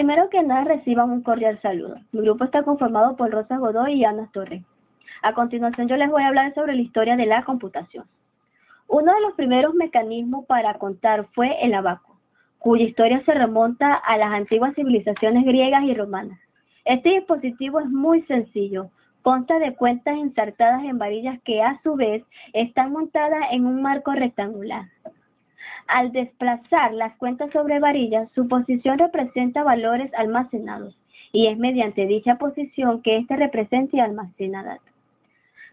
Primero que nada, reciban un cordial saludo. Mi grupo está conformado por Rosa Godoy y Ana Torres. A continuación, yo les voy a hablar sobre la historia de la computación. Uno de los primeros mecanismos para contar fue el abaco, cuya historia se remonta a las antiguas civilizaciones griegas y romanas. Este dispositivo es muy sencillo, consta de cuentas insertadas en varillas que a su vez están montadas en un marco rectangular. Al desplazar las cuentas sobre varillas, su posición representa valores almacenados y es mediante dicha posición que éste representa y almacena datos.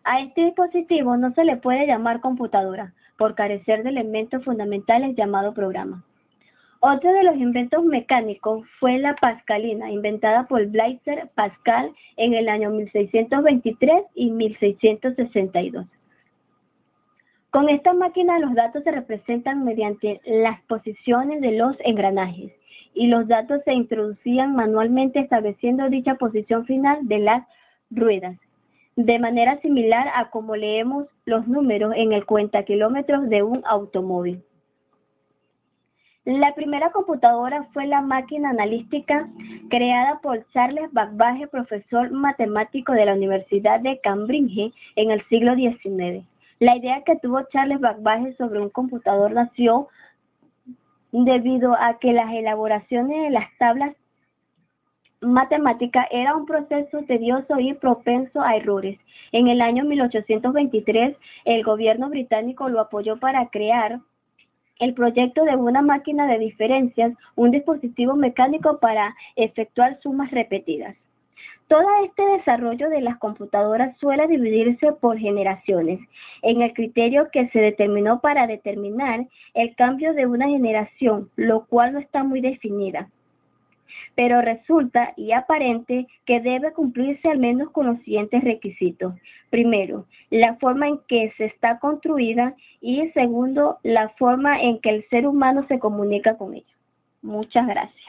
A este dispositivo no se le puede llamar computadora por carecer de elementos fundamentales llamados programa. Otro de los inventos mecánicos fue la pascalina, inventada por Blaise Pascal en el año 1623 y 1662. Con esta máquina los datos se representan mediante las posiciones de los engranajes y los datos se introducían manualmente estableciendo dicha posición final de las ruedas, de manera similar a como leemos los números en el cuenta kilómetros de un automóvil. La primera computadora fue la máquina analítica creada por Charles Babbage, profesor matemático de la Universidad de Cambridge en el siglo XIX. La idea que tuvo Charles Babbage sobre un computador nació debido a que las elaboraciones de las tablas matemáticas era un proceso tedioso y propenso a errores. En el año 1823, el gobierno británico lo apoyó para crear el proyecto de una máquina de diferencias, un dispositivo mecánico para efectuar sumas repetidas. Todo este desarrollo de las computadoras suele dividirse por generaciones, en el criterio que se determinó para determinar el cambio de una generación, lo cual no está muy definida. Pero resulta y aparente que debe cumplirse al menos con los siguientes requisitos. Primero, la forma en que se está construida y segundo, la forma en que el ser humano se comunica con ella. Muchas gracias.